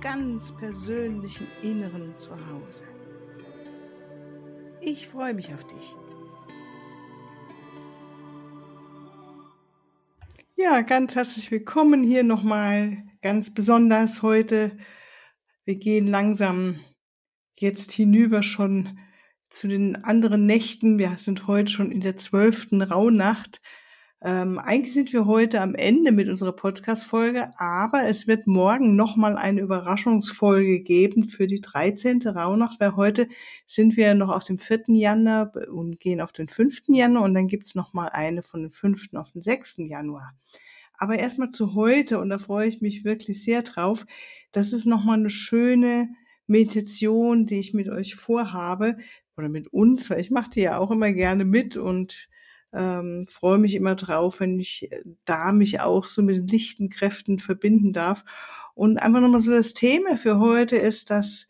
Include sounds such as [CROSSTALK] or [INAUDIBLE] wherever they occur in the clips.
ganz persönlichen Inneren zu Hause. Ich freue mich auf dich. Ja, ganz herzlich willkommen hier nochmal, ganz besonders heute. Wir gehen langsam jetzt hinüber schon zu den anderen Nächten. Wir sind heute schon in der zwölften Rauhnacht. Ähm, eigentlich sind wir heute am Ende mit unserer Podcast-Folge, aber es wird morgen nochmal eine Überraschungsfolge geben für die 13. Rauhnacht, weil heute sind wir noch auf dem 4. Januar und gehen auf den 5. Januar und dann gibt's nochmal eine von dem 5. auf den 6. Januar. Aber erstmal zu heute und da freue ich mich wirklich sehr drauf. Das ist nochmal eine schöne Meditation, die ich mit euch vorhabe oder mit uns, weil ich mache die ja auch immer gerne mit und ähm, freue mich immer drauf, wenn ich äh, da mich auch so mit lichten Kräften verbinden darf. Und einfach nochmal so das Thema für heute ist, dass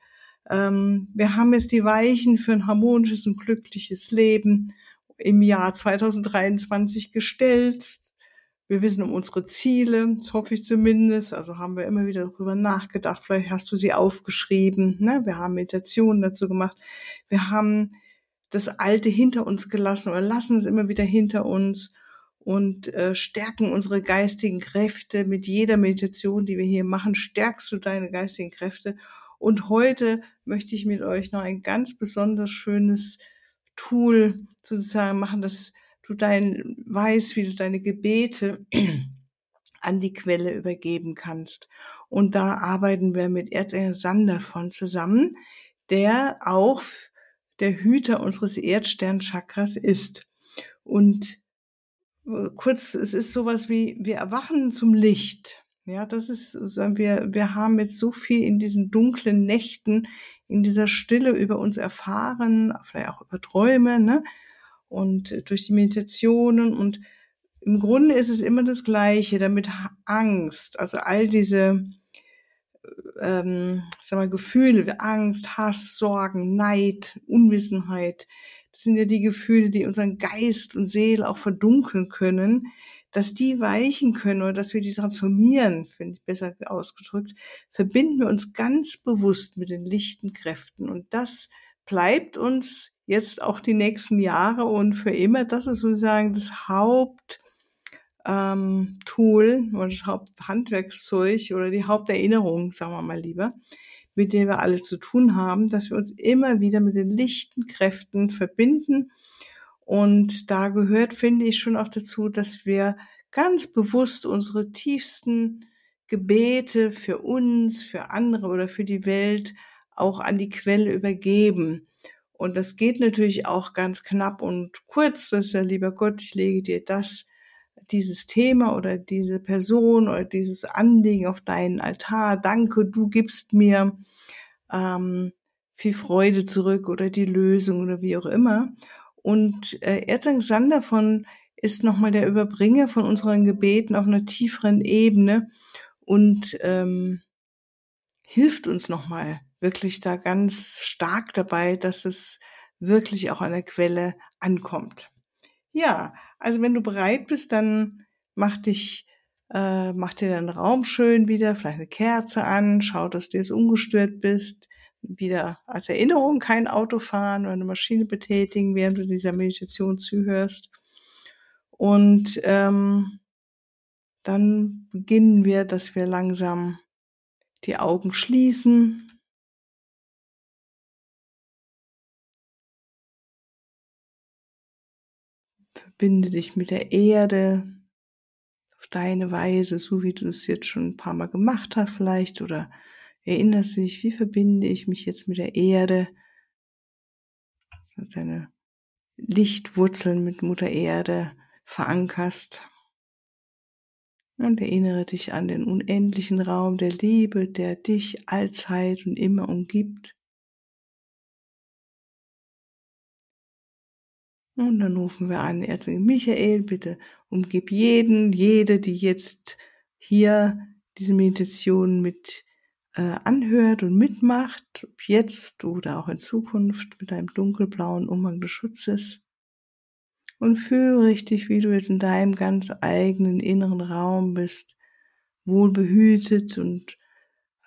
ähm, wir haben jetzt die Weichen für ein harmonisches und glückliches Leben im Jahr 2023 gestellt. Wir wissen um unsere Ziele, das hoffe ich zumindest. Also haben wir immer wieder darüber nachgedacht. Vielleicht hast du sie aufgeschrieben. Ne? Wir haben Meditationen dazu gemacht. Wir haben das Alte hinter uns gelassen oder lassen es immer wieder hinter uns und äh, stärken unsere geistigen Kräfte. Mit jeder Meditation, die wir hier machen, stärkst du deine geistigen Kräfte. Und heute möchte ich mit euch noch ein ganz besonders schönes Tool sozusagen machen, dass du dein weißt, wie du deine Gebete [CLEARS THROAT] an die Quelle übergeben kannst. Und da arbeiten wir mit Erzengel Sander von zusammen, der auch der Hüter unseres Erdsternchakras ist. Und äh, kurz, es ist sowas wie, wir erwachen zum Licht. Ja, das ist, wir, wir haben jetzt so viel in diesen dunklen Nächten, in dieser Stille über uns erfahren, vielleicht auch über Träume, ne? Und durch die Meditationen und im Grunde ist es immer das Gleiche, damit Angst, also all diese ähm, sag mal, Gefühle Angst, Hass, Sorgen, Neid, Unwissenheit, das sind ja die Gefühle, die unseren Geist und Seele auch verdunkeln können, dass die weichen können oder dass wir die transformieren, finde ich besser ausgedrückt, verbinden wir uns ganz bewusst mit den lichten Kräften. Und das bleibt uns jetzt auch die nächsten Jahre und für immer. Das ist sozusagen das Haupt, ähm, Tool oder das Haupthandwerkszeug oder die Haupterinnerung, sagen wir mal lieber, mit der wir alle zu tun haben, dass wir uns immer wieder mit den lichten Kräften verbinden. Und da gehört, finde ich, schon auch dazu, dass wir ganz bewusst unsere tiefsten Gebete für uns, für andere oder für die Welt auch an die Quelle übergeben. Und das geht natürlich auch ganz knapp und kurz, dass ja, lieber Gott, ich lege dir das dieses Thema oder diese Person oder dieses Anliegen auf deinen Altar. Danke, du gibst mir ähm, viel Freude zurück oder die Lösung oder wie auch immer. Und äh, Erzang Sander von ist nochmal der Überbringer von unseren Gebeten auf einer tieferen Ebene und ähm, hilft uns nochmal wirklich da ganz stark dabei, dass es wirklich auch an der Quelle ankommt. Ja, also wenn du bereit bist, dann mach dich, äh, mach dir deinen Raum schön wieder, vielleicht eine Kerze an, schau, dass du jetzt ungestört bist. Wieder als Erinnerung kein Auto fahren oder eine Maschine betätigen, während du dieser Meditation zuhörst. Und ähm, dann beginnen wir, dass wir langsam die Augen schließen Verbinde dich mit der Erde auf deine Weise, so wie du es jetzt schon ein paar Mal gemacht hast vielleicht oder erinnerst dich, wie verbinde ich mich jetzt mit der Erde? Deine Lichtwurzeln mit Mutter Erde verankerst. Und erinnere dich an den unendlichen Raum der Liebe, der dich allzeit und immer umgibt. Und dann rufen wir an, Erzengel Michael, bitte umgib jeden, jede, die jetzt hier diese Meditation mit äh, anhört und mitmacht, ob jetzt oder auch in Zukunft mit einem dunkelblauen Umhang des Schutzes. Und fühl richtig, wie du jetzt in deinem ganz eigenen inneren Raum bist, wohlbehütet und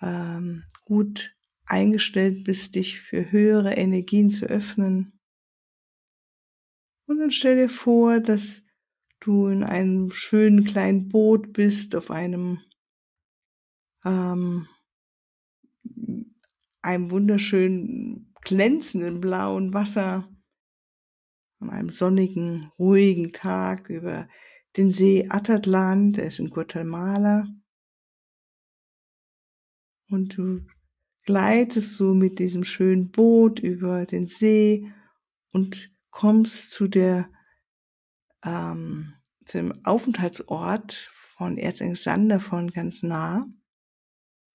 ähm, gut eingestellt bist, dich für höhere Energien zu öffnen. Und dann stell dir vor, dass du in einem schönen kleinen Boot bist, auf einem ähm, einem wunderschönen glänzenden blauen Wasser an einem sonnigen, ruhigen Tag über den See Atatlan, der ist in Guatemala. Und du gleitest so mit diesem schönen Boot über den See und kommst zu der ähm, zu dem Aufenthaltsort von Erzengel Sander von ganz nah,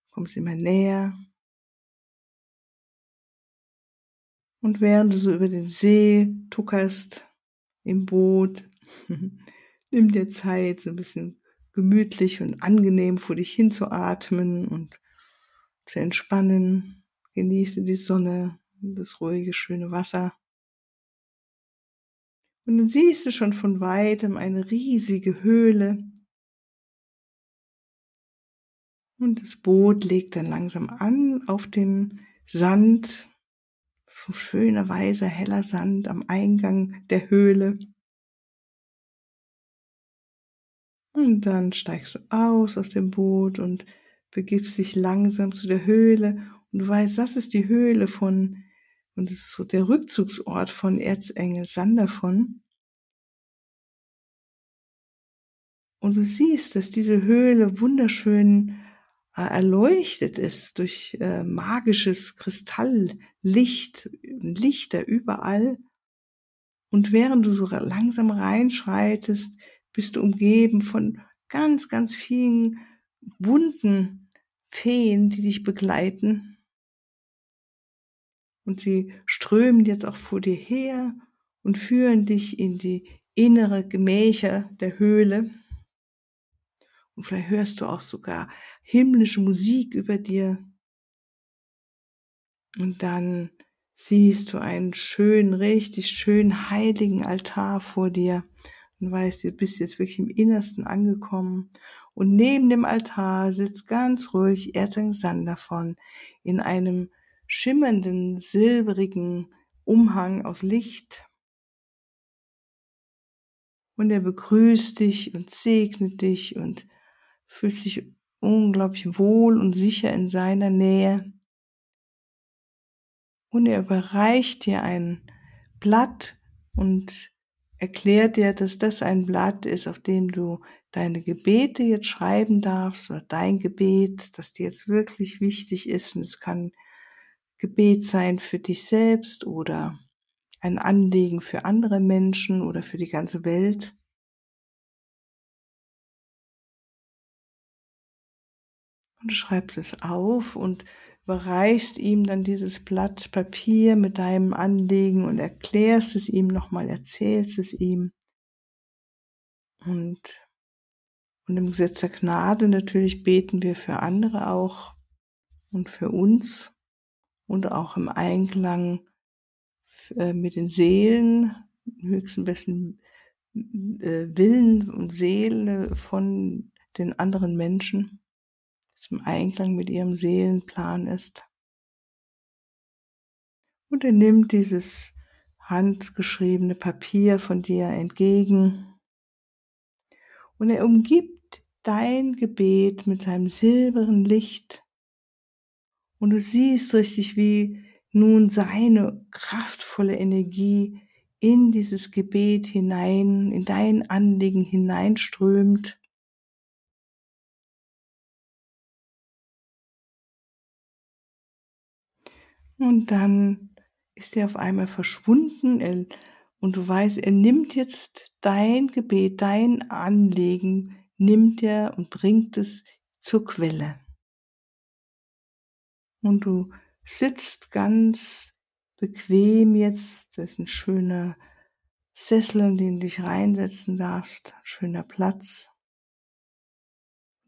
kommst immer näher Und während du so über den See tuckerst im Boot, [LAUGHS] nimm dir Zeit, so ein bisschen gemütlich und angenehm vor dich hinzuatmen und zu entspannen. Genieße die Sonne, das ruhige, schöne Wasser. Und dann siehst du schon von weitem eine riesige Höhle. Und das Boot legt dann langsam an auf dem Sand schöner, weißer, heller Sand am Eingang der Höhle. Und dann steigst du aus aus dem Boot und begibst dich langsam zu der Höhle. Und du weißt, das ist die Höhle von, und das ist so der Rückzugsort von Erzengel Sandervon. Und du siehst, dass diese Höhle wunderschön äh, erleuchtet ist durch äh, magisches Kristalllicht, Lichter überall. Und während du so langsam reinschreitest, bist du umgeben von ganz, ganz vielen bunten Feen, die dich begleiten. Und sie strömen jetzt auch vor dir her und führen dich in die innere Gemächer der Höhle. Und vielleicht hörst du auch sogar himmlische Musik über dir. Und dann siehst du einen schönen, richtig schönen heiligen Altar vor dir und weißt, du bist jetzt wirklich im Innersten angekommen. Und neben dem Altar sitzt ganz ruhig Erzeng davon in einem schimmernden, silberigen Umhang aus Licht. Und er begrüßt dich und segnet dich und fühlst dich unglaublich wohl und sicher in seiner Nähe. Und er überreicht dir ein Blatt und erklärt dir, dass das ein Blatt ist, auf dem du deine Gebete jetzt schreiben darfst oder dein Gebet, das dir jetzt wirklich wichtig ist. Und es kann Gebet sein für dich selbst oder ein Anliegen für andere Menschen oder für die ganze Welt. Und du schreibst es auf und überreichst ihm dann dieses Blatt Papier mit deinem Anliegen und erklärst es ihm nochmal, erzählst es ihm. Und, und im Gesetz der Gnade natürlich beten wir für andere auch und für uns und auch im Einklang äh, mit den Seelen, höchsten besten äh, Willen und Seele von den anderen Menschen das im Einklang mit ihrem Seelenplan ist. Und er nimmt dieses handgeschriebene Papier von dir entgegen und er umgibt dein Gebet mit seinem silbernen Licht und du siehst richtig, wie nun seine kraftvolle Energie in dieses Gebet hinein, in dein Anliegen hineinströmt Und dann ist er auf einmal verschwunden und du weißt, er nimmt jetzt dein Gebet, dein Anliegen nimmt er und bringt es zur Quelle. Und du sitzt ganz bequem jetzt, das ist ein schöner Sessel, in den du dich reinsetzen darfst, schöner Platz.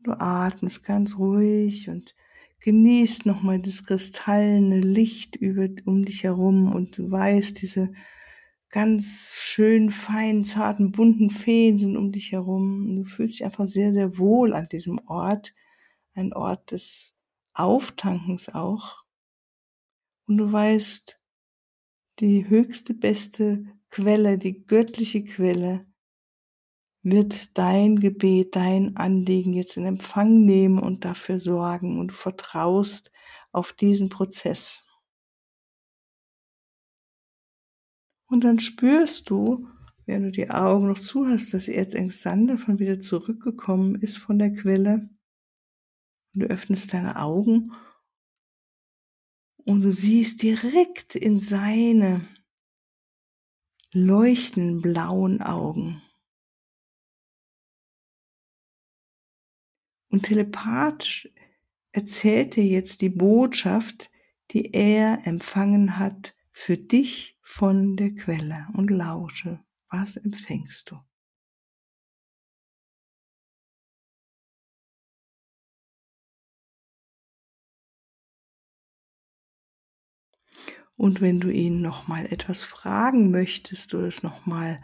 Du atmest ganz ruhig und genießt nochmal das kristallene Licht über, um dich herum und du weißt, diese ganz schön feinen, zarten, bunten Feen sind um dich herum. Und du fühlst dich einfach sehr, sehr wohl an diesem Ort. Ein Ort des Auftankens auch. Und du weißt, die höchste, beste Quelle, die göttliche Quelle, wird dein Gebet, dein Anliegen jetzt in Empfang nehmen und dafür sorgen und du vertraust auf diesen Prozess. Und dann spürst du, wenn du die Augen noch zu hast, dass Erzengel Sander von wieder zurückgekommen ist von der Quelle. Und du öffnest deine Augen und du siehst direkt in seine leuchtenden blauen Augen. Und telepathisch erzählt er jetzt die Botschaft, die er empfangen hat für dich von der Quelle und lausche, was empfängst du? Und wenn du ihn noch mal etwas fragen möchtest oder es noch mal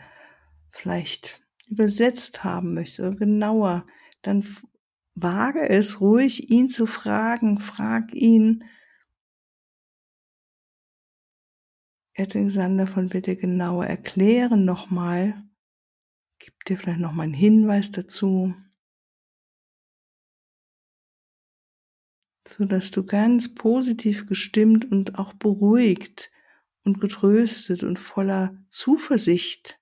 vielleicht übersetzt haben möchtest oder genauer, dann wage es ruhig, ihn zu fragen. Frag ihn. Alexander von wird dir genauer erklären nochmal. Gib dir vielleicht nochmal einen Hinweis dazu. So dass du ganz positiv gestimmt und auch beruhigt und getröstet und voller Zuversicht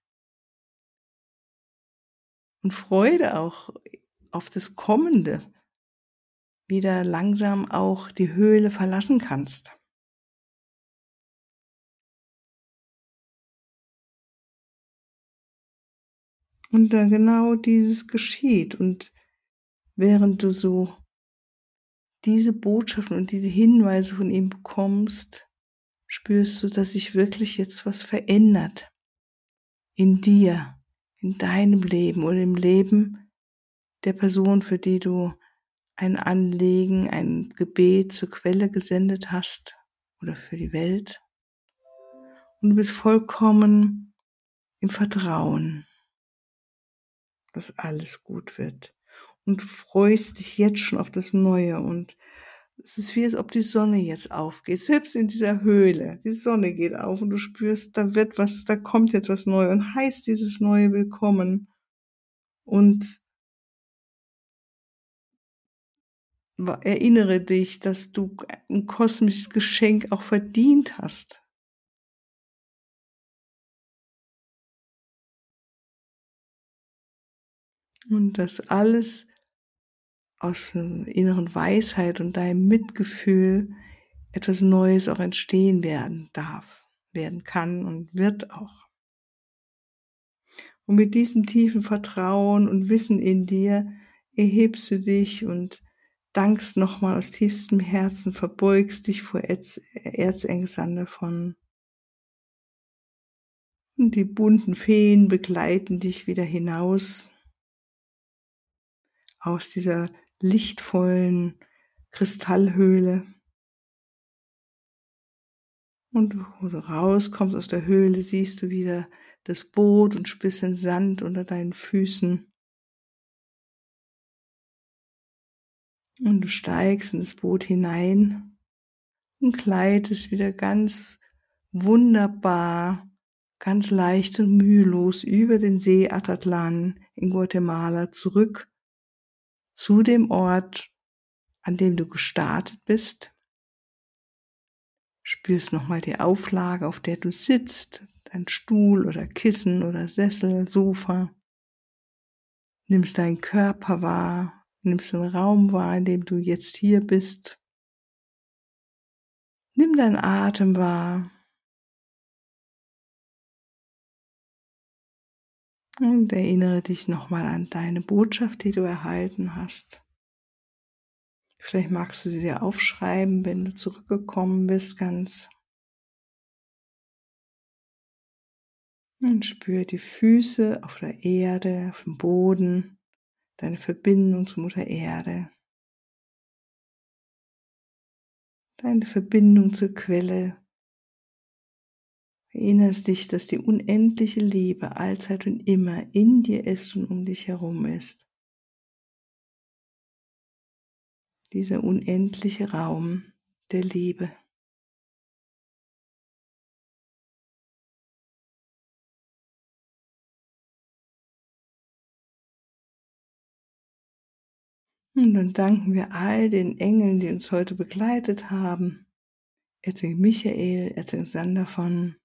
und Freude auch auf das Kommende wieder langsam auch die Höhle verlassen kannst. Und da genau dieses geschieht und während du so diese Botschaften und diese Hinweise von ihm bekommst, spürst du, dass sich wirklich jetzt was verändert in dir, in deinem Leben oder im Leben der Person, für die du ein Anliegen, ein Gebet zur Quelle gesendet hast oder für die Welt. Und du bist vollkommen im Vertrauen, dass alles gut wird und freust dich jetzt schon auf das Neue und es ist wie, als ob die Sonne jetzt aufgeht, selbst in dieser Höhle. Die Sonne geht auf und du spürst, da wird was, da kommt jetzt was Neues und heißt dieses Neue willkommen. Und erinnere dich, dass du ein kosmisches Geschenk auch verdient hast. Und dass alles aus einer inneren Weisheit und deinem Mitgefühl etwas Neues auch entstehen werden darf, werden kann und wird auch. Und mit diesem tiefen Vertrauen und Wissen in dir erhebst du dich und dankst nochmal aus tiefstem Herzen, verbeugst dich vor Erzengel davon. Und die bunten Feen begleiten dich wieder hinaus aus dieser lichtvollen Kristallhöhle. Und wo du rauskommst aus der Höhle, siehst du wieder das Boot und den Sand unter deinen Füßen. Und du steigst in das Boot hinein und gleitest wieder ganz wunderbar, ganz leicht und mühelos über den See Atatlan in Guatemala zurück zu dem Ort, an dem du gestartet bist. Spürst nochmal die Auflage, auf der du sitzt, dein Stuhl oder Kissen oder Sessel, Sofa. Nimmst deinen Körper wahr, nimmst den Raum wahr, in dem du jetzt hier bist. Nimm deinen Atem wahr. Und erinnere dich nochmal an deine Botschaft, die du erhalten hast. Vielleicht magst du sie dir aufschreiben, wenn du zurückgekommen bist, ganz. Und spür die Füße auf der Erde, auf dem Boden, deine Verbindung zu Mutter Erde, deine Verbindung zur Quelle, Erinnerst dich, dass die unendliche Liebe allzeit und immer in dir ist und um dich herum ist. Dieser unendliche Raum der Liebe. Und dann danken wir all den Engeln, die uns heute begleitet haben. Erzengel Michael, Erzengel Sander von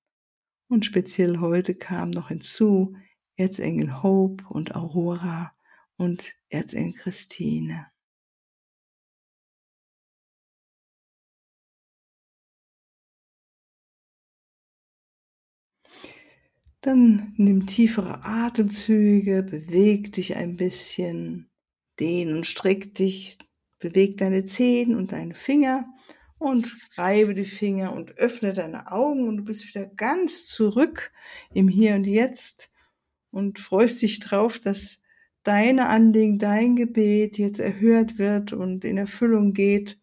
und speziell heute kam noch hinzu Erzengel Hope und Aurora und Erzengel Christine. Dann nimm tiefere Atemzüge, beweg dich ein bisschen, dehn und streck dich, beweg deine Zehen und deine Finger und reibe die Finger und öffne deine Augen und du bist wieder ganz zurück im Hier und Jetzt und freust dich drauf, dass deine Anliegen, dein Gebet jetzt erhört wird und in Erfüllung geht.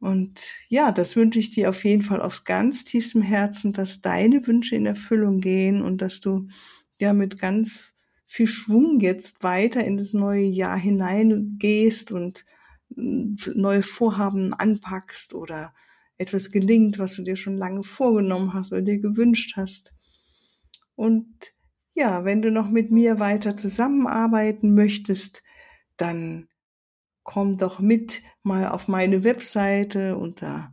Und ja, das wünsche ich dir auf jeden Fall aus ganz tiefstem Herzen, dass deine Wünsche in Erfüllung gehen und dass du ja mit ganz viel Schwung jetzt weiter in das neue Jahr hineingehst und neue Vorhaben anpackst oder etwas gelingt, was du dir schon lange vorgenommen hast oder dir gewünscht hast. Und ja, wenn du noch mit mir weiter zusammenarbeiten möchtest, dann komm doch mit mal auf meine Webseite unter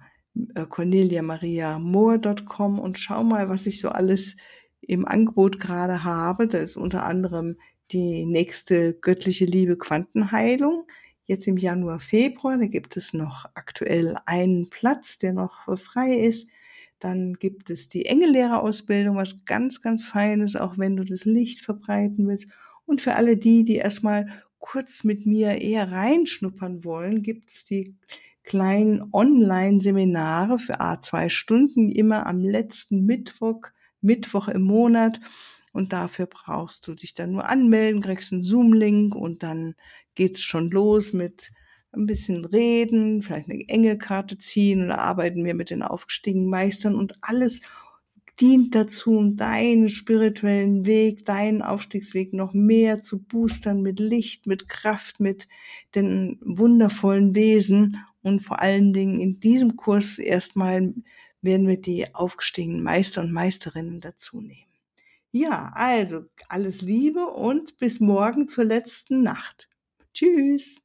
äh, corneliamariamoor.com und schau mal, was ich so alles im Angebot gerade habe. Da ist unter anderem die nächste göttliche Liebe Quantenheilung jetzt im Januar, Februar. Da gibt es noch aktuell einen Platz, der noch frei ist. Dann gibt es die Engellehrerausbildung, was ganz, ganz Feines, auch wenn du das Licht verbreiten willst. Und für alle die, die erstmal kurz mit mir eher reinschnuppern wollen, gibt es die kleinen Online-Seminare für A zwei Stunden, immer am letzten Mittwoch, Mittwoch im Monat. Und dafür brauchst du dich dann nur anmelden, kriegst einen Zoom-Link und dann geht's schon los mit ein bisschen reden, vielleicht eine Engelkarte ziehen oder arbeiten wir mit den aufgestiegenen Meistern und alles dient dazu, um deinen spirituellen Weg, deinen Aufstiegsweg noch mehr zu boostern mit Licht, mit Kraft, mit den wundervollen Wesen und vor allen Dingen in diesem Kurs erstmal werden wir die aufgestiegenen Meister und Meisterinnen dazu nehmen. Ja, also alles Liebe und bis morgen zur letzten Nacht. Tschüss.